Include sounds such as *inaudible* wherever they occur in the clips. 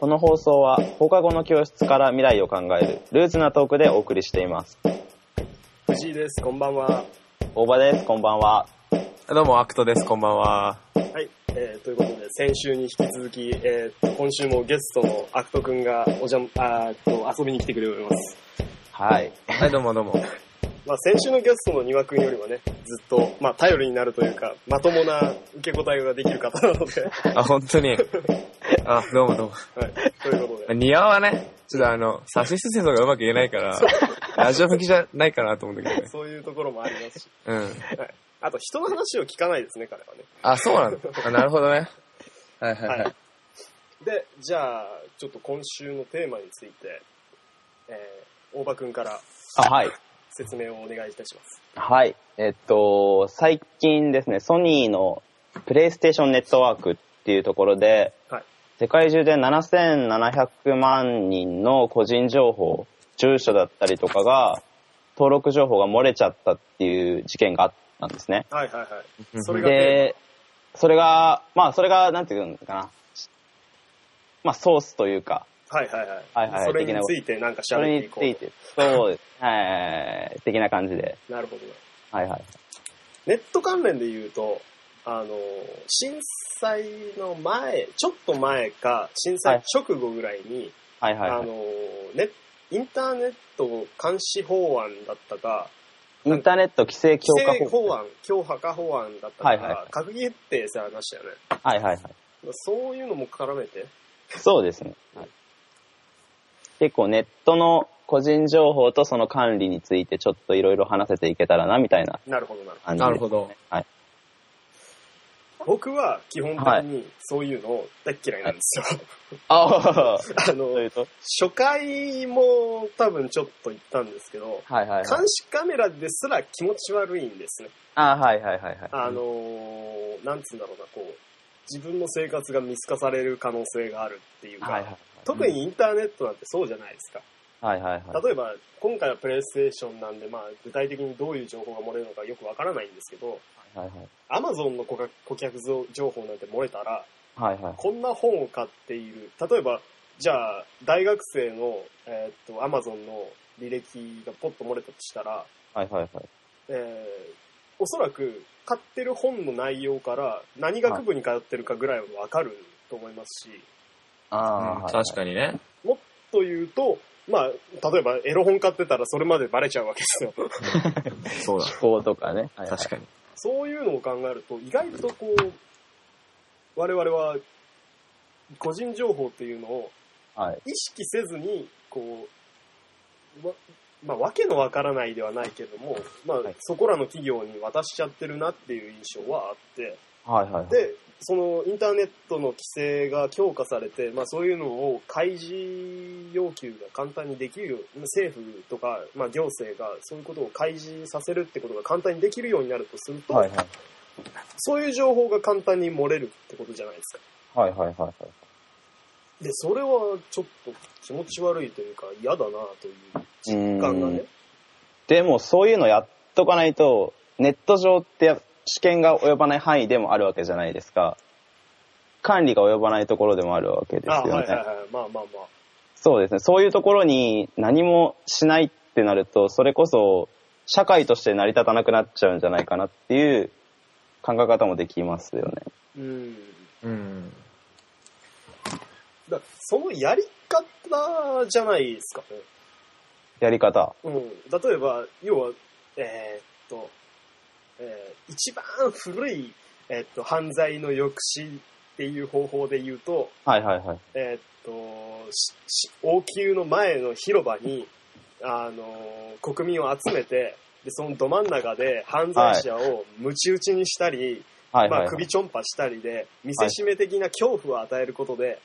この放送は放課後の教室から未来を考えるルーズなトークでお送りしています。藤井ですこんばんは大場です。こんばんは。どうも、アクトです。こんばんは。はい、えー、ということで先週に引き続き、えー、今週もゲストのアクトくんがおじゃあと遊びに来てくれておりますはい。はい、どうもどうも。*laughs* まあ先週のゲストの庭くんよりはねずっとまあ頼りになるというかまともな受け答えができる方なのであ、本当に。*laughs* あ、どうもどうも。はいということで庭はね、ちょっとあの、差し出世がうまく言えないから、ラジオ向きじゃないかなと思うんだけどね。そういうところもありますし、うん。はい、あと人の話を聞かないですね彼はねあ、そうなんだ。あなるほどね。はいはいはい。はいでじゃあちょっと今週のテーマについて、えー、大場くんからあ、はい。説明をお願いいたしますはい。えっと、最近ですね、ソニーのプレイステーションネットワークっていうところで、はい世界中で7700万人の個人情報、住所だったりとかが、登録情報が漏れちゃったっていう事件があったんですね。はいはいはいうんそれがテで、それが、まあ、それが、なんていうのかな。まあ、ソースというか、はいはいはい、はいはいそれについてなんかそれに喋っていこうついて、そうです。はい、的な感じで。なるほどねはいはい。ネット関連で言うと、あの、震災の前、ちょっと前か、震災直後ぐらいに、はいはい、はい。あの、ね、インターネット監視法案だったか、インターネット規制強化規制法法案、強化化法案だったか、はいはい閣議決定されましたよね。はいはいはい。そういうのも絡めて、そうですね。はい結構ネットの個人情報とその管理についてちょっといろいろ話せていけたらなみたいななるほどなるほど。なるほど。はい。僕は基本的にそういうの大っ嫌いなんですよ。ああ、あ *laughs* の。初回も多分ちょっと言ったんですけど、はいはいはい。監視カメラですら気持ち悪いんですね。あはいはいはいはい。あのーなんつうんだろうな、こう、自分の生活が見透かされる可能性があるっていうか、はいはいはい。特にインターネットなんてそうじゃないですか。はいはいはい。例えば、今回はプレイステーションなんで、まあ、具体的にどういう情報が漏れるのかよくわからないんですけど、はいはいアマゾンの顧客顧客情報なんて漏れたら、はいはい。こんな本を買っている。例えば、じゃあ、大学生の、えーっと、アマゾンの履歴がポッと漏れたとしたら、はいはいはい。えーおそらく買ってる本の内容から何学部に通ってるかぐらいはわかると思いますし、ああ、うん確かにね。もっと言うと、まあ、例えばエロ本買ってたらそれまでバレちゃうわけですよ。*laughs* そうだ。気候とかね。はいはい確かに。そういうのを考えると、意外とこう、我々は個人情報っていうのをはい。意識せずに、こう、わまあ、わけのわからないではないけども、まあはい、そこらの企業に渡しちゃってるなっていう印象はあって、はいはいはい。で、そのインターネットの規制が強化されて、まあそういうのを開示要求が簡単にできる、政府とか、まあ行政がそういうことを開示させるってことが簡単にできるようになるとすると、はいはい。そういう情報が簡単に漏れるってことじゃないですか。はいはいはいはい。で、それはちょっと気持ち悪いというか嫌だなという実感がねうん。でもそういうのやっとかないと、ネット上って試験が及ばない範囲でもあるわけじゃないですか。管理が及ばないところでもあるわけですあ、よね。はいはいはい。まあまあまあ。そうですね。そういうところに何もしないってなると、それこそ社会として成り立たなくなっちゃうんじゃないかなっていう考え方もできますよね。うん。うん。だそのやり方じゃないですかね。やり方。うん、例えば、要は、えーっと、えー一番古い、えーっと、犯罪の抑止っていう方法で言うと、はいはいはい。えーっと、王宮の前の広場に、あのー国民を集めて、で、そのど真ん中で犯罪者を鞭打ちにしたり、はいはい、まあ、はい。首ちょんぱしたりで、見せしめ的な恐怖を与えることで、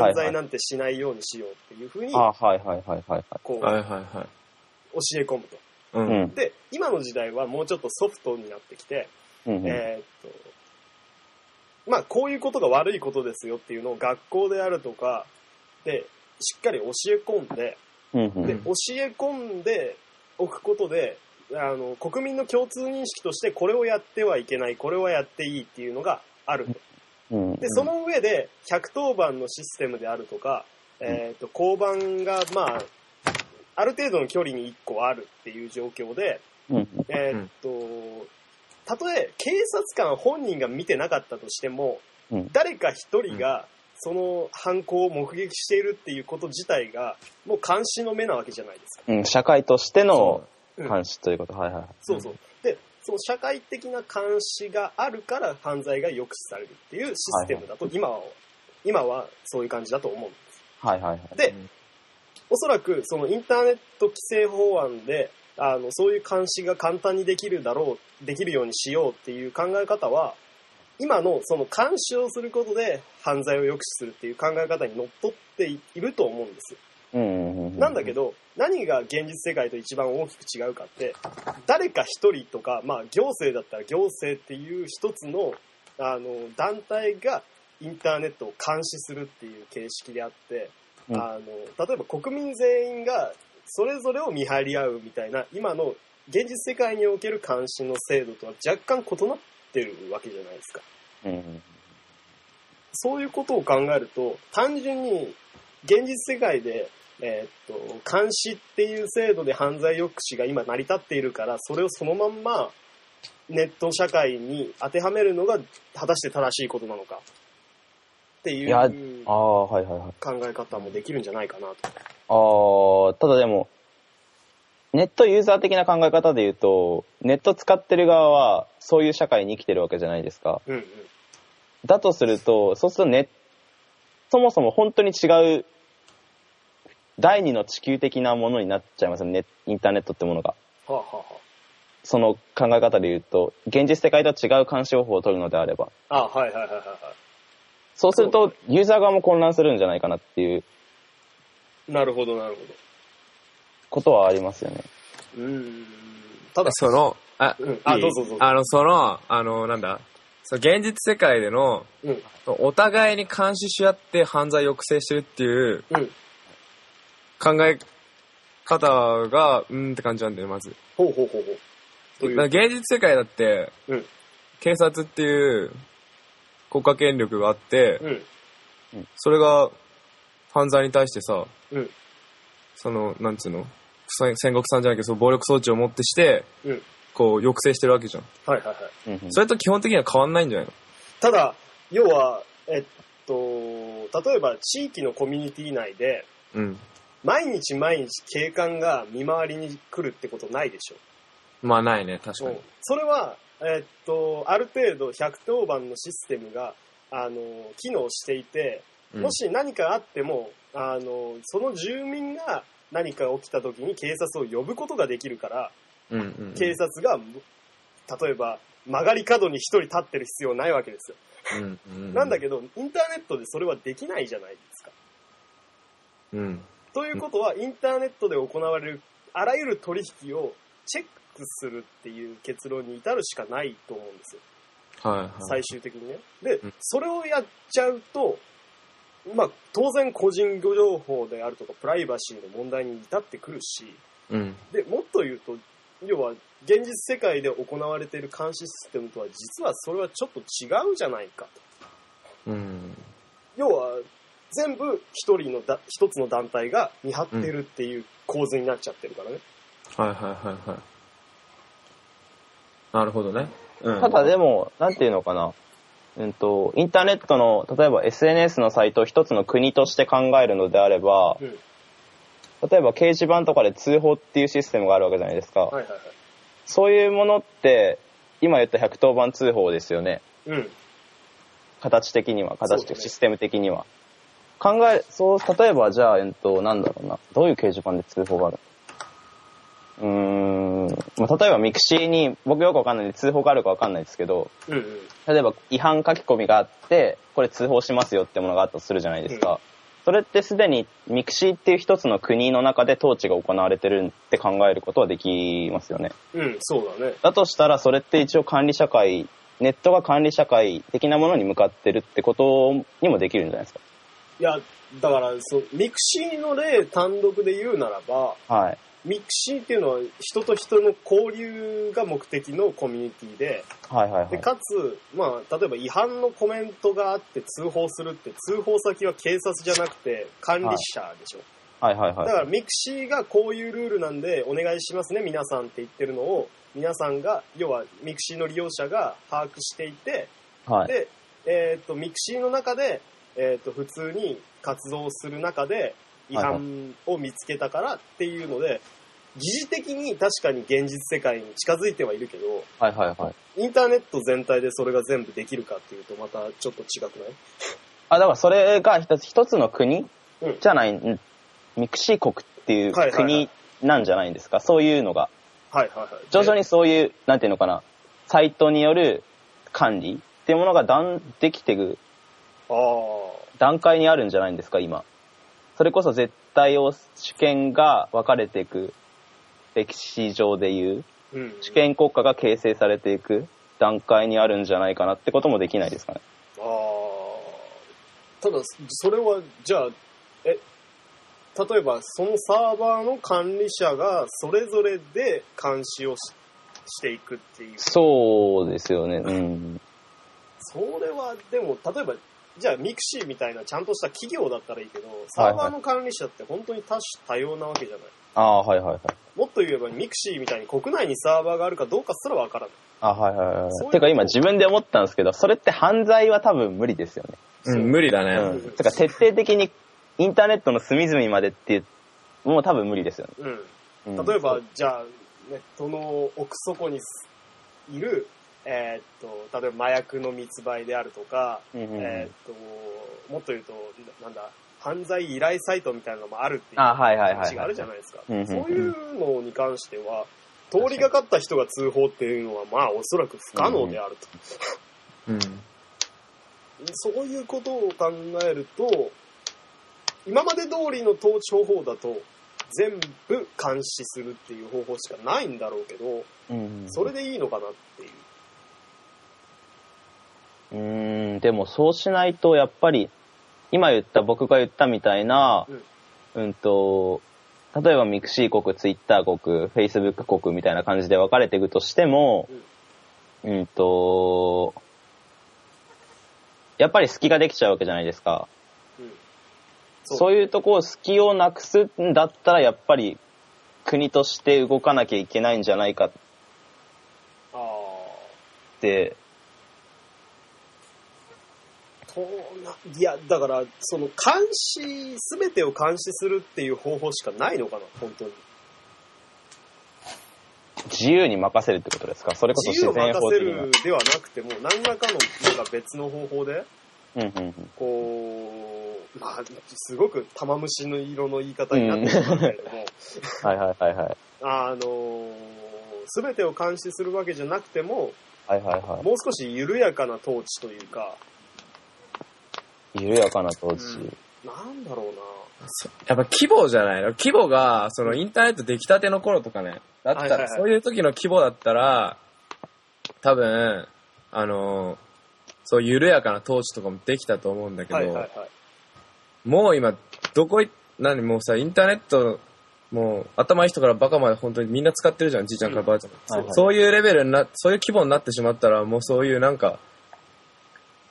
犯罪なんてしないようにしようっていうふうに、あはいはいはいはいはい。こう、はいはいはい。教え込むと。う。うんん。で、今の時代はもうちょっとソフトになってきて、うんうんえーっと、まあ、こういうことが悪いことですよっていうのを学校であるとか、で、しっかり教え込んで、うんうんで、教え込んでおくことで、あの、国民の共通認識として、これをやってはいけない、これはやっていいっていうのがあると。うん。で、その上で、110番のシステムであるとか、えっ、と、交番が、まあ、ある程度の距離に1個あるっていう状況で、うん。えっ、と、たとえ警察官本人が見てなかったとしても、うん誰か一人がその犯行を目撃しているっていうこと自体が、もう監視の目なわけじゃないですか。うん。社会としてのうん監視ということ。はいはい。そうそう。で、その社会的な監視があるから犯罪が抑止されるっていうシステムだと、今は、今はそういう感じだと思うんです。はいはいはい。で、おそらくそのインターネット規制法案で、あの、そういう監視が簡単にできるだろう、できるようにしようっていう考え方は、今のその監視をすることで犯罪を抑止するっていう考え方にのっとっていると思うんです。なんだけど、何が現実世界と一番大きく違うかって、誰か一人とか、まあ行政だったら行政っていう一つの、あの、団体がインターネットを監視するっていう形式であって、うんあの、例えば国民全員がそれぞれを見張り合うみたいな、今の現実世界における監視の制度とは若干異なってるわけじゃないですか。うんうん。そういうことを考えると、単純に現実世界で、えーっと、監視っていう制度で犯罪抑止が今成り立っているから、それをそのまんまネット社会に当てはめるのが果たして正しいことなのかっていいう考あ、はいはいはい。え方もできるんじゃないかなと。ああ、ただでも、ネットユーザー的な考え方で言うと、ネット使ってる側はそういう社会に生きてるわけじゃないですか。うんうん。だとすると、そうするとネそもそも本当に違う第二の地球的なものになっちゃいますよね、インターネットってものが。はあ、はあはその考え方で言うと、現実世界とは違う監視方法を取るのであれば。あ、あはいはいはいはいはい。そうすると、ユーザー側も混乱するんじゃないかなっていうなるほどなるほことはありますよね。ど。うーん。ただ、その、あ、うんあどうぞどうぞあの、その、あの、なんだ、その現実世界での、うん。お互いに監視し合って犯罪を抑制してるっていううん。考え方が、うーんって感じなんだよ、まず。ほうほうほうほう。という？だから現実世界だって、うん警察っていう国家権力があって、うん。それが犯罪に対してさ、うんその、なんつうの？戦戦国さんじゃないけど、その暴力装置をもってして、うん。こう、抑制してるわけじゃん。はいはいはい。うんうんそれと基本的には変わんないんじゃないの？ただ、要は、えっと、例えば地域のコミュニティ内で、うん。毎日毎日警官が見回りに来るってことないでしょ。まあないね、確かに。それは、えっと、ある程度110番のシステムが、あの、機能していて、うんもし何かあっても、あの、その住民が何か起きた時に警察を呼ぶことができるから、うんうんうん。警察が、例えば曲がり角に一人立ってる必要ないわけですよ。うんうんなんだけど、インターネットでそれはできないじゃないですか。うん。ということは、インターネットで行われるあらゆる取引をチェックするっていう結論に至るしかないと思うんですよ。はいはい。最終的にね。でうん、それをやっちゃうと、まあ、当然個人情報であるとかプライバシーの問題に至ってくるし、うん。で、もっと言うと、要は、現実世界で行われている監視システムとは、実はそれはちょっと違うじゃないかと。うん。要は、全部一人のだ、一つの団体が見張ってるっていう構図になっちゃってるからね。はいはいはいはい。なるほどね。うん。ただでも、なんていうのかな。うんと、インターネットの、例えば SNS のサイトを一つの国として考えるのであれば、うん。例えば掲示板とかで通報っていうシステムがあるわけじゃないですか。はいはいはい。そういうものって、今言った110番通報ですよね。うん。形的には、形的、ねシステム的には。考え、そう、例えばじゃあ、えっと、なんだろうな。どういう掲示板で通報があるうーん、まあ例えばミクシーに、僕よくわかんないんで通報があるかわかんないですけど、うんうん。例えば違反書き込みがあって、これ通報しますよってものがあったとするじゃないですか。それってすでにミクシーっていう一つの国の中で統治が行われてるって考えることはできますよね。うん、そうだね。だとしたらそれって一応管理社会、ネットが管理社会的なものに向かってるってことにもできるんじゃないですいや、だから、そう、ミクシーの例単独で言うならば、か。はい。ミクシーっていうのは人と人の交流が目的のコミュニティで、はいはいはい。でかつ、まあ、例えば違反のコメントがあって通報するって、通報先は警察じゃなくて管理者でしょ。はいはいはい。だからミクシーがこういうルールなんでお願いしますね、皆さんって言ってるのを、皆さんが、要はミクシーの利用者が把握していて、はい。で、えっ、と、ミクシーの中で、えっ、と、普通に活動する中で違反を見つけたからっていうので、疑似的に確かに現実世界に近づいてはいるけど、はいはいはい。インターネット全体でそれが全部できるかっていうとまたちょっと違くない？あ、だからそれが一つ、一つの国？うんじゃない、んミクシー国っていうはいはいはい国なんじゃないんですか、そういうのが。はいはいはい。徐々にそういう、なんていうのかな、サイトによる管理っていうものがだんできていく。段階にあるんじゃないんですか、今。それこそ絶対を主権が分かれていく、歴史上でいう、うん。主権国家が形成されていく段階にあるんじゃないかなってこともできないですかね。ああ。ただ、それは、じゃあ、え、例えばそのサーバーの管理者がそれぞれで監視をししていくっていう。そうですよね。うん。それは、でも、例えば、じゃあミクシーみたいなちゃんとした企業だったらいいけど、サーバーの管理者って本当に多種多様なわけじゃない。ああ、はいはいはい。もっと言えばミクシーみたいに国内にサーバーがあるかどうかすらわからない。あはいはいはい。そういうてか今自分で思ったんですけど、それって犯罪は多分無理ですよね。うん、無理だうね。ん。てか徹底的にインターネットの隅々までっていう、もう多分無理ですよね。うん。うん例えば、じゃあ、ネットの奥底にいる、えーっと、例えば麻薬の密売であるとか、うんうんうんえーっと、もっと言うと、ななんだ、犯罪依頼サイトみたいなのもあるっていう話があるじゃないですか。うんうんうんそういうのに関しては、通りがかった人が通報っていうのは、まあ、おそらく不可能であると。うん。そういうことを考えると、今まで通りの統治方法だと、全部監視するっていう方法しかないんだろうけど、うんうんそれでいいのかなっていう。ん、でもそうしないと、やっぱり、今言った、僕が言ったみたいな、うん、と、例えばミクシー国、ツイッター国、フェイスブック国みたいな感じで分かれていくとしても、うんと、やっぱり隙ができちゃうわけじゃないですか。うん。そういうとこ、隙をなくすんだったら、やっぱり国として動かなきゃいけないんじゃないかっあて、あ。とないや、だから、その監視、すべてを監視するっていう方法しかないのかな、本当に。自由に任せるってことですか？それこそ自由を自然任せ。るではなくても、何らかのなんか別の方法で、うんうんうんこう、まあ、すごく玉虫の色の言い方になってしまうけれども、はいはいはいはい。*laughs* あのすべてを監視するわけじゃなくても、はいはいはもう少し緩やかな統治というか、い。緩やかな統治。うんなんだろうな。やっぱ規模じゃないの？規模が、そのインターネット出来たての頃とかね。だったら、はいはいはいそういう時の規模だったら、多分、あの、そう緩やかな統治とかもできたと思うんだけど、はいはいはい。もう今、どこい、何もうさ、インターネット、もう頭いい人からバカまで本当にみんな使ってるじゃん、じいちゃんからばあちゃんまで、はいはいそういうレベルにな、そういう規模になってしまったら、もうそういうなんか、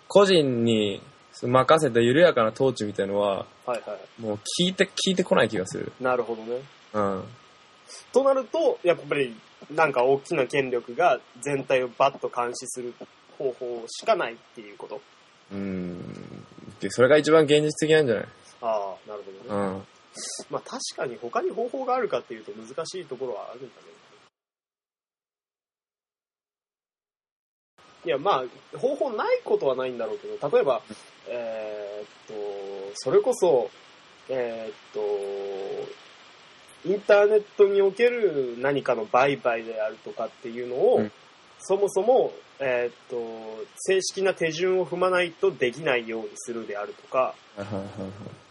個人に任せた緩やかな統治みたいのは、はいはい。もう聞いて、聞いてこない気がする。なるほどね。うん。となると、やっぱり、なんか大きな権力が全体をバッと監視する方法しかないっていうこと？うん。で、それが一番現実的なんじゃない？ああ、なるほどね。うん。まあ確かに他に方法があるかっていうと難しいところはあるんだね。いや、まあ、方法ないことはないんだろうけど、例えば、えーっと、それこそ、えーっと、インターネットにおける何かの売買であるとかっていうのを、うん。そもそも、えーっと、正式な手順を踏まないとできないようにするであるとか、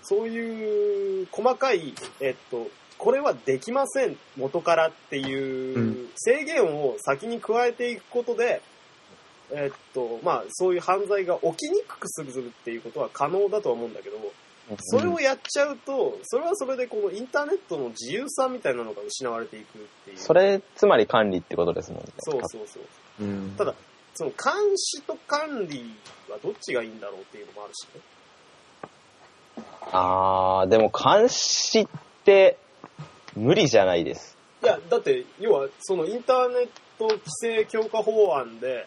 そういう細かい、えっと、これはできません、元からっていううん。制限を先に加えていくことで、えっと、まあ、そういう犯罪が起きにくくするっていうことは可能だとは思うんだけど、それをやっちゃうと、それはそれでこのインターネットの自由さみたいなのが失われていくっていう。それ、つまり管理ってことですもんね。そうそうそう。うんただ、その監視と管理はどっちがいいんだろうっていうのもあるしね。あー、でも監視って無理じゃないです。いや、だって、要は、そのインターネット規制強化法案で、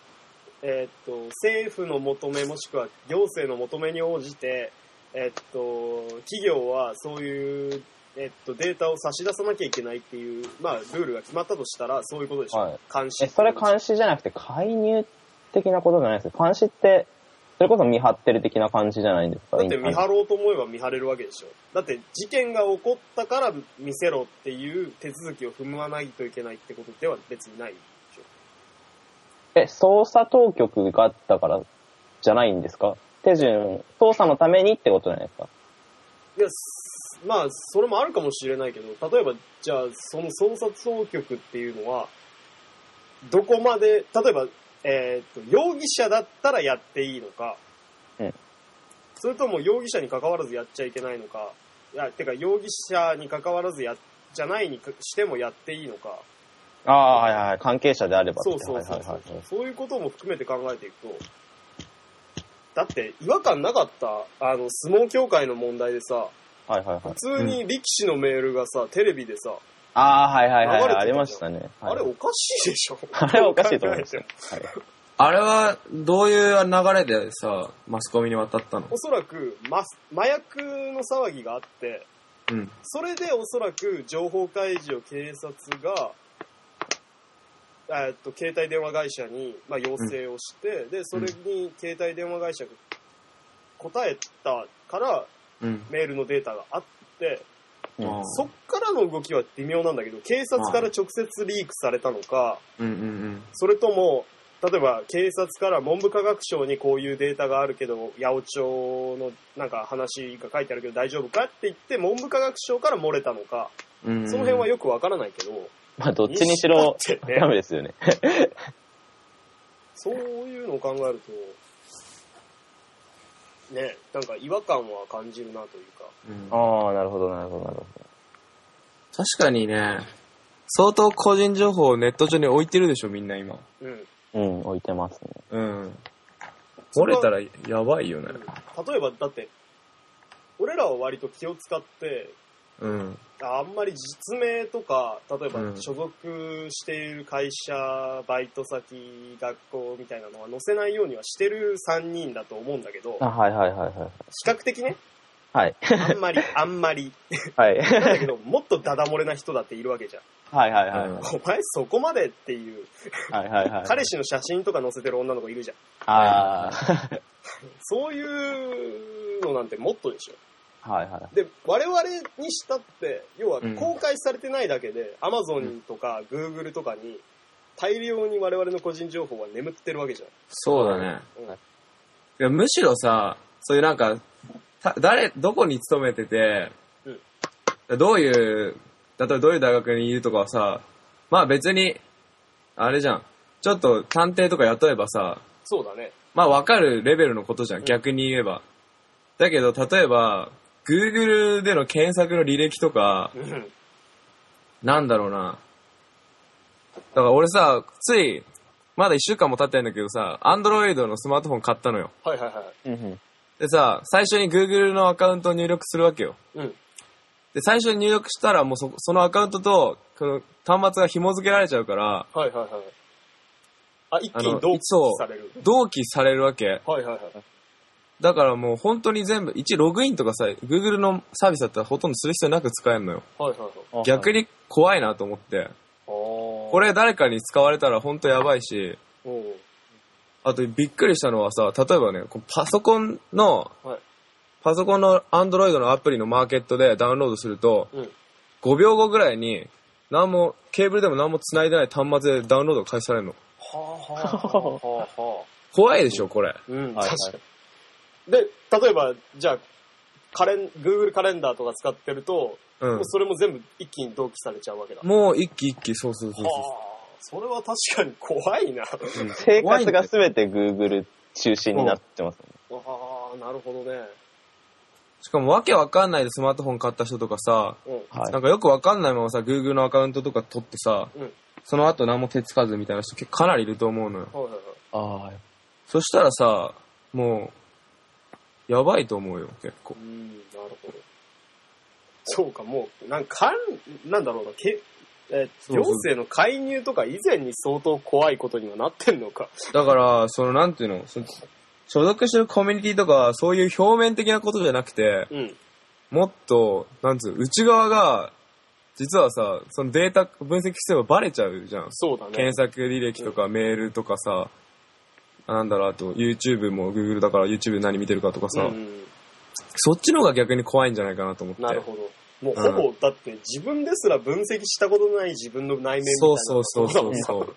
えーっと、政府の求めもしくは行政の求めに応じて、えーっと、企業はそういう、えーっと、データを差し出さなきゃいけないっていう、まあ、ルールが決まったとしたら、そういうことでしょ。はい監視。え、それ監視じゃなくて介入的なことじゃないですか？監視って、それこそ見張ってる的な感じじゃないんですか？だって見張ろうと思えば見張れるわけでしょ。だって事件が起こったから見せろっていう手続きを踏まないといけないってことでは別にないえ、捜査当局があったからじゃないんですか？手順、捜査のためにってことじゃないですか？いや、すまあ、それもあるかもしれないけど、例えば、じゃあ、その捜査当局っていうのは、どこまで、例えば、えーっと、容疑者だったらやっていいのか、うん。それとも容疑者に関わらずやっちゃいけないのか、いや、てか、容疑者に関わらずや、じゃないにしてもやっていいのか、ああ、はいはいはい。関係者であれば。ってそうそうそうそう。はいはいはい。そういうことも含めて考えていくと、だって違和感なかった、あの、相撲協会の問題でさ、はいはいはい。普。通に力士のメールがさ、テレビでさ、ああ、はいはいはいありましたね。はい。あれおかしいでしょ。*laughs* あれはおかしいと思います。どう考えても。あれは、どういう流れでさ、マスコミに渡ったの？おそらく、ま、麻薬の騒ぎがあって、うん。それでおそらく情報開示を警察が、えーっと、携帯電話会社に、まあ、要請をして、で、それに携帯電話会社が答えたから、うん。メールのデータがあって、うんそっからの動きは微妙なんだけど、警察から直接リークされたのか、うんうんそれとも、例えば警察から文部科学省にこういうデータがあるけど、八百長のなんか話が書いてあるけど大丈夫かって言って、文部科学省から漏れたのか、うん。うんその辺はよくわからないけど、まあ、どっちにしろダメですよね。*laughs* そういうのを考えると、ね、なんか違和感は感じるなというか。うんああ、なるほど、なるほど、なるほ確かにね、相当個人情報をネット上に置いてるでしょ、みんな今。うん。ど。うん、置いてますね。うん。漏れたらやばいよね。例えば、だって、俺らは割と気を使って、うん。あんまり実名とか、例えばうん所属している会社、バイト先、学校みたいなのは載せないようにはしてる3人だと思うんだけどあ、、はいはいはいはい。比較的ね、はい。あんまり、*laughs* あんまり。はい。だけど、もっとダダ漏れな人だっているわけじゃん。はいはいはい。うんお前そこまでっていう、はいはいはい。彼氏の写真とか載せてる女の子いるじゃん。あそういうのなんてもっとでしょ。あ。はいはい。で、我々にしたって、要はうん公開されてないだけで、Amazon とか Google とかに、大量に我々の個人情報は眠ってるわけじゃん。そうだね。うんいやむしろさ、そういうなんか、た誰、どこに勤めてて、どういう、例えばどういう大学にいるとかはさ、まあ別に、あれじゃん。ちょっと探偵とか雇えばさ、そうだね。まあわかるレベルのことじゃん、うん逆に言えば。だけど、例えば、Google での検索の履歴とか、うん。なんだろうな。だから俺さ、つい、まだ一週間も経ってないんだけどさ、Android のスマートフォン買ったのよ。はいはいはい。でさ、最初に Google のアカウントを入力するわけよ。うん。で、最初に入力したらもうそそのアカウントと、この端末が紐付けられちゃうから、はいはいはい。あ、一気に同期される。同期されるわけ。はいはいはい。だからもう本当に全部、一ログインとかさ、Google のサービスだったらほとんどする必要なく使えるのよ。はいはいはい。逆に怖いなと思って。ここれ誰かに使われたら本当やばいし、うん。あとびっくりしたのはさ、例えばね、パソコンの、はいパソコンの Android のアプリのマーケットでダウンロードすると、うん。5秒後ぐらいに、何も、ケーブルでも何も繋いでない端末でダウンロードが開始されるの。はあはあはあはあはあ。怖いでしょ、これ。うん、はいはい確かに。で、例えば、じゃあ、カレン、Google カレンダーとか使ってると、うんもう。それも全部一気に同期されちゃうわけだ。はもう一気一気、そうそうそうあそ、それは確かに怖いな。あう。うん生活がすべて Google 中心になってますもんね。あ、なるほどね。しかもわけわかんないでスマートフォン買った人とかさ、うん。はいなんかよくわかんないままさ、Google のアカウントとか取ってさ、うん。その後何も手つかずみたいな人結構かなりいると思うのよ。はいはいはい。ああ、そしたらさ、もう、やばいと思うよ、結構う。ん、なるほど。そうか、もう、なんか、なんだろうな、けえ行政の介入とか以前に相当怖いことにはなってんのか。だから、その、なんていうの、そ所属してるコミュニティとか、そういう表面的なことじゃなくて、うん。もっと、なんつう、内側が、実はさ、そのデータ分析してもバレちゃうじゃん。そうだね。検索履歴とかメールとかさ、あなんだろう、あと YouTube も Google だから YouTube 何見てるかとかさ、うん、そっちの方が逆に怖いんじゃないかなと思って。なるほど。もうほぼ、だって自分ですら分析したことのない自分の内面みたいな。そうそうそうそうそう。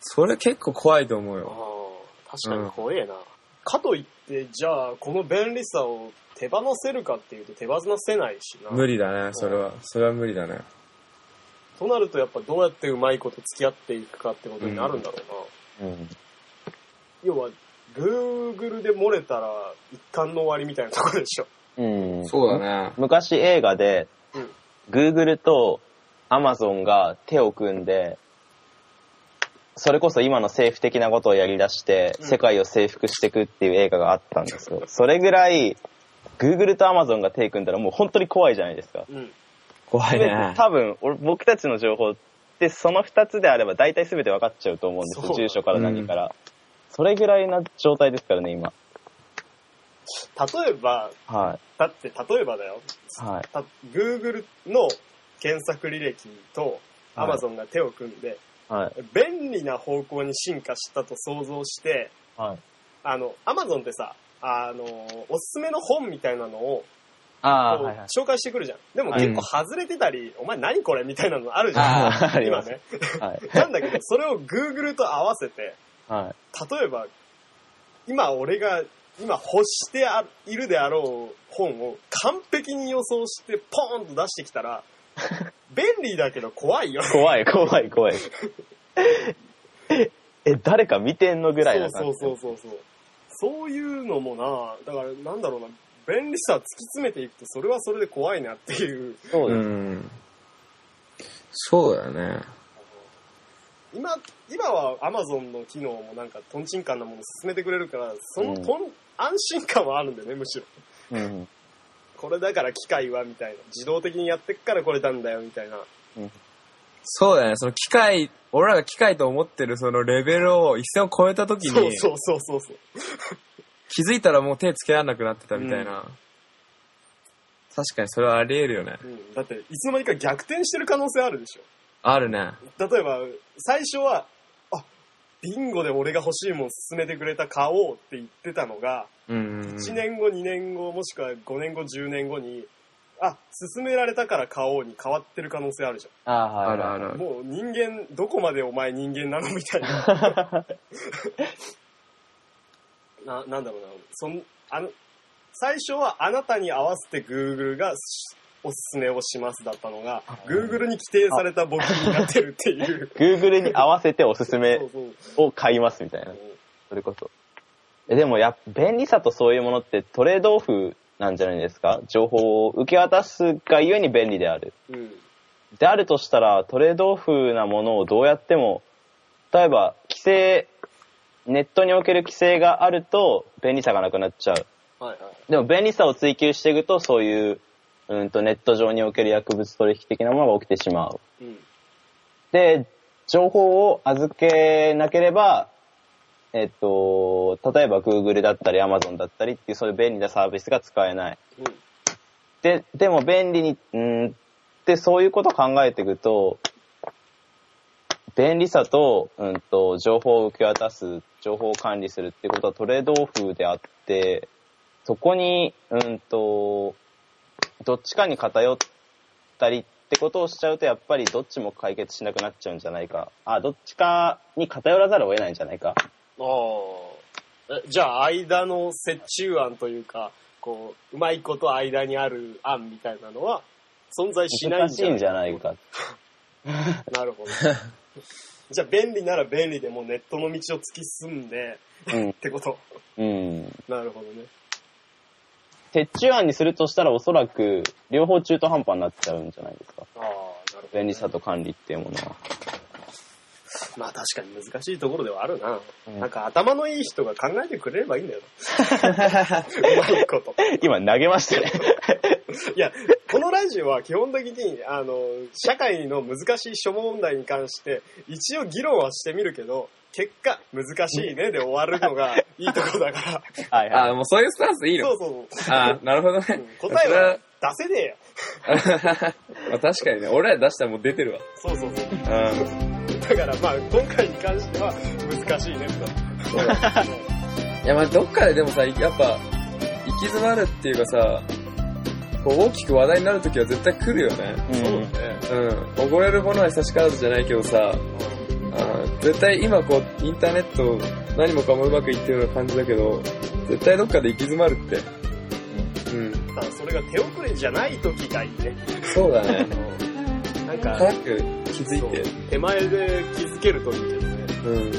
それ結構怖いと思うあよ。あ、確かに怖えな。かといって、じゃあ、この便利さを手放せるかっていうと手放せないしな。無理だね、それは。それは無理だね。となるとやっぱどうやってうまいこと付き合っていくかってことになるんだろうな。うん。要は、Google で漏れたら一貫の終わりみたいなところでしょ。うん。そうだね。昔映画で、うん Google と Amazon が手を組んで、それこそ今の政府的なことをやり出して、うん世界を征服していくっていう映画があったんですよ。それぐらい、Google と Amazon が手組んだらもう本当に怖いじゃないですか。うん。で怖いね。多分、俺僕たちの情報ってその2つであれば大体全て分かっちゃうと思うんですよ。住所から何から。それぐらいな状態ですからね、今。例えば、はだって例えばだよ。い。はい。た Google の検索履歴とはい Amazon が手を組んで、はい。便利な方向に進化したと想像して、はい。あの、Amazon ってさ、あの、おすすめの本みたいなのをあはいはい。紹介してくるじゃん。でもはい結構外れてたり、お前何これみたいなのあるじゃん。*laughs* 今ね。はい。*laughs* なんだけど、それを Google と合わせて、はい。例えば、今俺が、今欲してあいるであろう本を完璧に予想してポーンと出してきたら、*laughs* 便利だけど怖いよね。怖い、怖い、怖い。*laughs* え、誰か見てんのぐらいな感じ。そうそうそうそうそう。そういうのもな、だからなんだろうな、便利さ突き詰めていくとそれはそれで怖いなっていう。そうです。うん。そうだよね。今、今は Amazon の機能もなんかトンチンカンなもの進めてくれるから、そのうん安心感はあるんだよね、むしろ。うん。これだから機械はみたいな。自動的にやってっからこれなんだよみたいな。そうだね。その機械、俺らが機械と思ってるそのレベルを一線を超えた時に、そうそうそうそうそう。気づいたらもう手つけられなくなってたみたいな。確かにそれはあり得るよね。うん、だって、いつの間にか逆転してる可能性あるでしょ。あるね。例えば、最初は、あ、ビンゴで俺が欲しいもん勧めてくれた買おうって言ってたのが、うんうんうん。1年後、2年後、もしくは5年後、10年後に、あ、勧められたから買おうに変わってる可能性あるじああ、はい。あるあるゃん。もう人間、どこまでお前人間なのみたいな。*laughs* な、なんだろうな。そん、あの、最初はあなたに合わせて Google がおすすめをしますだったのが、Google に規定された僕になってるっていう。*laughs* Google に合わせておすすめを買いますみたいな。それこそ。えでもやっ便利さとそういうものってトレードオフなんじゃないですか？情報を受け渡すがゆえに便利である。うん。であるとしたら、トレードオフなものをどうやっても、例えば、規制、ネットにおける規制があると便利さがなくなっちゃう。はいはい。でも便利さを追求していくと、そういう、うんとネット上における薬物取引的なものが起きてしまう。うん。で、情報を預けなければ、えっと、例えば Google だったり Amazon だったりっていうそういう便利なサービスが使えない。うん。で、でも便利に、うんってそういうことを考えていくと、便利さと、うんと、情報を受け渡す、情報を管理するっていうことはトレードオフであって、そこに、うんと、どっちかに偏ったりってことをしちゃうと、やっぱりどっちも解決しなくなっちゃうんじゃないか。あ、どっちかに偏らざるを得ないんじゃないか。あじゃあ、間の折衷案というか、こう、うまいこと間にある案みたいなのは、存在しないんじゃない難しいんじゃないか。なるほど。*laughs* じゃあ、便利なら便利でもうネットの道を突き進んで、うんっ。てこと。うん。なるほどね。折衷案にするとしたらおそらく、両方中途半端になっちゃうんじゃないですか。ああ、なるほど。便利さと管理っていうものは。まあ確かに難しいところではあるな。うんなんか頭のいい人が考えてくれればいいんだよな。*laughs* うまいこと。今投げましたね。*laughs* いや、このラジオは基本的に、あの、社会の難しい諸問題に関して、一応議論はしてみるけど、結果、難しいねで終わるのが *laughs* いいとこだから。はいはい。あ、もうそういうスタンスいいの？そうそうあなるほどねうん。答えは出せねえよ。*laughs* まあ確かにね、俺ら出したらもう出てるわ。そうそうそう。うん。だからまあ、今回に関しては難しいねと。そうだ。いや、まあどっかででもさ、やっぱ、行き詰まるっていうかさ、こう大きく話題になるときは絶対来るよね。うんそうだね。うん。溺れるものは差しからずじゃないけどさ、あー絶対今こう、インターネット何もかもうまくいってるような感じだけど、絶対どっかで行き詰まるって。うん。ただそれが手遅れじゃない時がいいね。そうだね。なんか、早く気づいて。手前で気づけるといいけどね。うん。